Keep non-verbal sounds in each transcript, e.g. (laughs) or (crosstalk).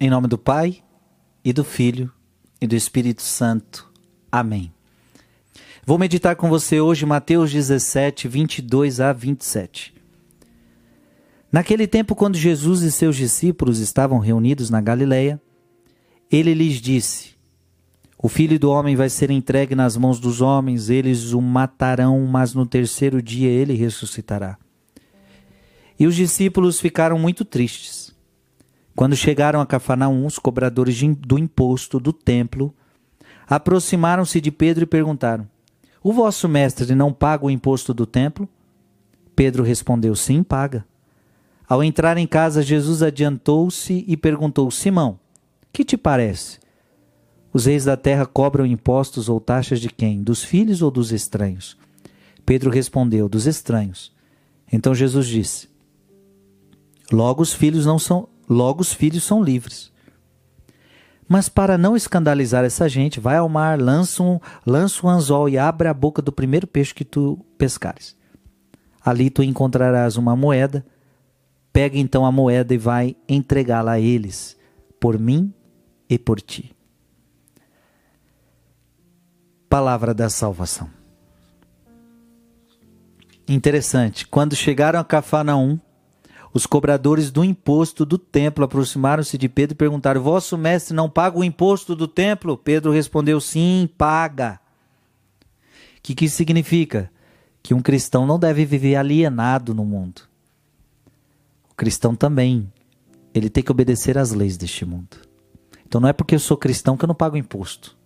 Em nome do Pai, e do Filho, e do Espírito Santo. Amém. Vou meditar com você hoje Mateus 17, 22 a 27. Naquele tempo, quando Jesus e seus discípulos estavam reunidos na Galileia, ele lhes disse: O filho do homem vai ser entregue nas mãos dos homens, eles o matarão, mas no terceiro dia ele ressuscitará. E os discípulos ficaram muito tristes. Quando chegaram a Cafarnaum, os cobradores do imposto do templo aproximaram-se de Pedro e perguntaram: O vosso mestre não paga o imposto do templo? Pedro respondeu: Sim, paga. Ao entrar em casa, Jesus adiantou-se e perguntou: Simão, que te parece? Os reis da terra cobram impostos ou taxas de quem? Dos filhos ou dos estranhos? Pedro respondeu: Dos estranhos. Então Jesus disse: Logo os filhos não são Logo, os filhos são livres. Mas para não escandalizar essa gente, vai ao mar, lança um, lança um anzol e abre a boca do primeiro peixe que tu pescares. Ali tu encontrarás uma moeda. Pega então a moeda e vai entregá-la a eles, por mim e por ti. Palavra da salvação. Interessante, quando chegaram a Cafarnaum, os cobradores do imposto do templo aproximaram-se de Pedro e perguntaram: Vosso mestre não paga o imposto do templo? Pedro respondeu: Sim, paga. O que, que isso significa? Que um cristão não deve viver alienado no mundo. O cristão também, ele tem que obedecer às leis deste mundo. Então não é porque eu sou cristão que eu não pago imposto.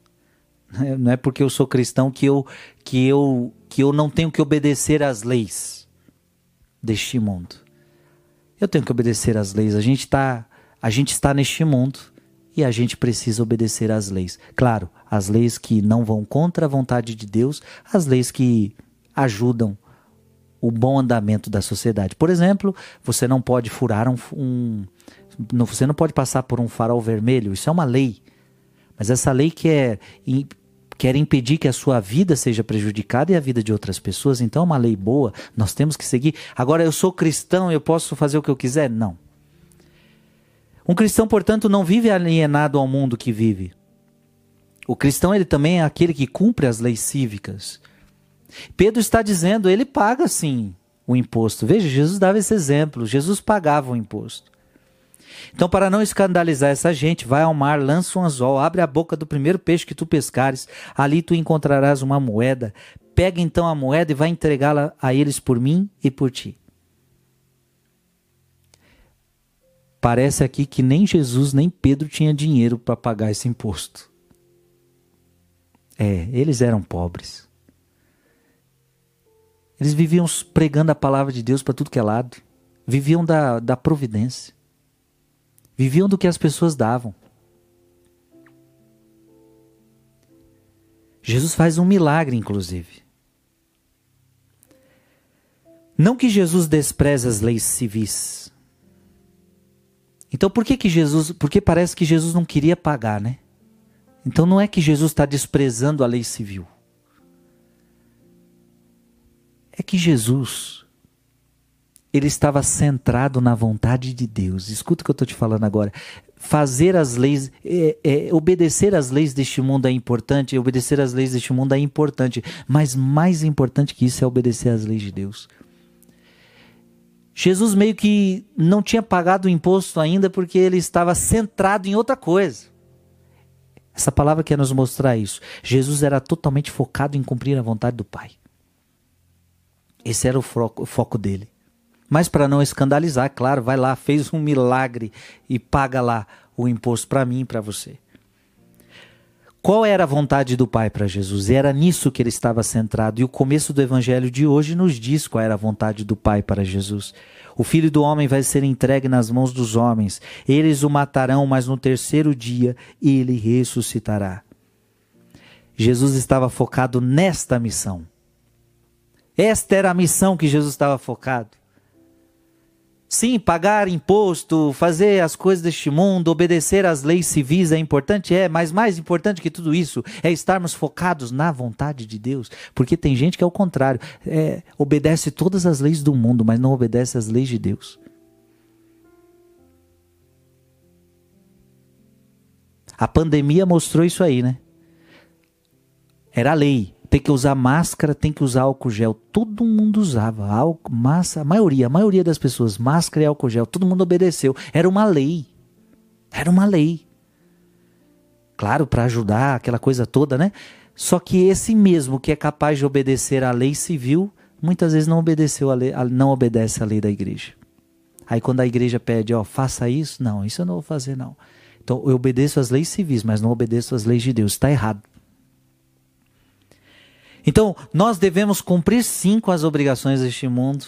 (laughs) Não é porque eu sou cristão que eu que eu que eu não tenho que obedecer às leis deste mundo. Eu tenho que obedecer às leis. A gente está a gente está neste mundo e a gente precisa obedecer às leis. Claro, as leis que não vão contra a vontade de Deus, as leis que ajudam o bom andamento da sociedade. Por exemplo, você não pode furar um, um você não pode passar por um farol vermelho, isso é uma lei. Mas essa lei que é quer impedir que a sua vida seja prejudicada e a vida de outras pessoas, então é uma lei boa, nós temos que seguir. Agora, eu sou cristão, eu posso fazer o que eu quiser? Não. Um cristão, portanto, não vive alienado ao mundo que vive. O cristão, ele também é aquele que cumpre as leis cívicas. Pedro está dizendo, ele paga sim o imposto. Veja, Jesus dava esse exemplo, Jesus pagava o imposto. Então, para não escandalizar essa gente, vai ao mar, lança um anzol, abre a boca do primeiro peixe que tu pescares, ali tu encontrarás uma moeda. Pega então a moeda e vai entregá-la a eles por mim e por ti. Parece aqui que nem Jesus nem Pedro tinha dinheiro para pagar esse imposto. É, eles eram pobres. Eles viviam pregando a palavra de Deus para tudo que é lado. Viviam da, da providência. Viviam do que as pessoas davam. Jesus faz um milagre, inclusive. Não que Jesus despreze as leis civis. Então por que que Jesus, porque parece que Jesus não queria pagar, né? Então não é que Jesus está desprezando a lei civil. É que Jesus ele estava centrado na vontade de Deus. Escuta o que eu estou te falando agora. Fazer as leis, é, é, obedecer às leis deste mundo é importante, obedecer às leis deste mundo é importante, mas mais importante que isso é obedecer às leis de Deus. Jesus meio que não tinha pagado o imposto ainda porque ele estava centrado em outra coisa. Essa palavra quer nos mostrar isso. Jesus era totalmente focado em cumprir a vontade do Pai. Esse era o foco, o foco dele. Mas para não escandalizar, claro, vai lá, fez um milagre e paga lá o imposto para mim e para você. Qual era a vontade do Pai para Jesus? Era nisso que ele estava centrado. E o começo do evangelho de hoje nos diz qual era a vontade do Pai para Jesus. O filho do homem vai ser entregue nas mãos dos homens. Eles o matarão, mas no terceiro dia ele ressuscitará. Jesus estava focado nesta missão. Esta era a missão que Jesus estava focado. Sim, pagar imposto, fazer as coisas deste mundo, obedecer às leis civis é importante, é, mas mais importante que tudo isso é estarmos focados na vontade de Deus, porque tem gente que é o contrário, é, obedece todas as leis do mundo, mas não obedece às leis de Deus. A pandemia mostrou isso aí, né? Era a lei. Tem que usar máscara, tem que usar álcool gel. Todo mundo usava álcool, massa, a maioria, a maioria das pessoas, máscara e álcool gel. Todo mundo obedeceu. Era uma lei. Era uma lei. Claro, para ajudar, aquela coisa toda, né? Só que esse mesmo que é capaz de obedecer à lei civil, muitas vezes não obedeceu a lei, não obedece à lei da igreja. Aí quando a igreja pede, ó, faça isso, não, isso eu não vou fazer não. Então eu obedeço às leis civis, mas não obedeço às leis de Deus. Está errado. Então, nós devemos cumprir sim com as obrigações deste mundo,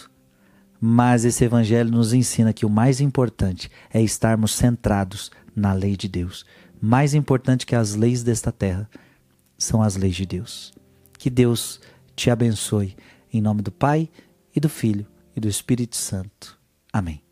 mas esse evangelho nos ensina que o mais importante é estarmos centrados na lei de Deus. Mais importante que as leis desta terra são as leis de Deus. Que Deus te abençoe. Em nome do Pai, e do Filho, e do Espírito Santo. Amém.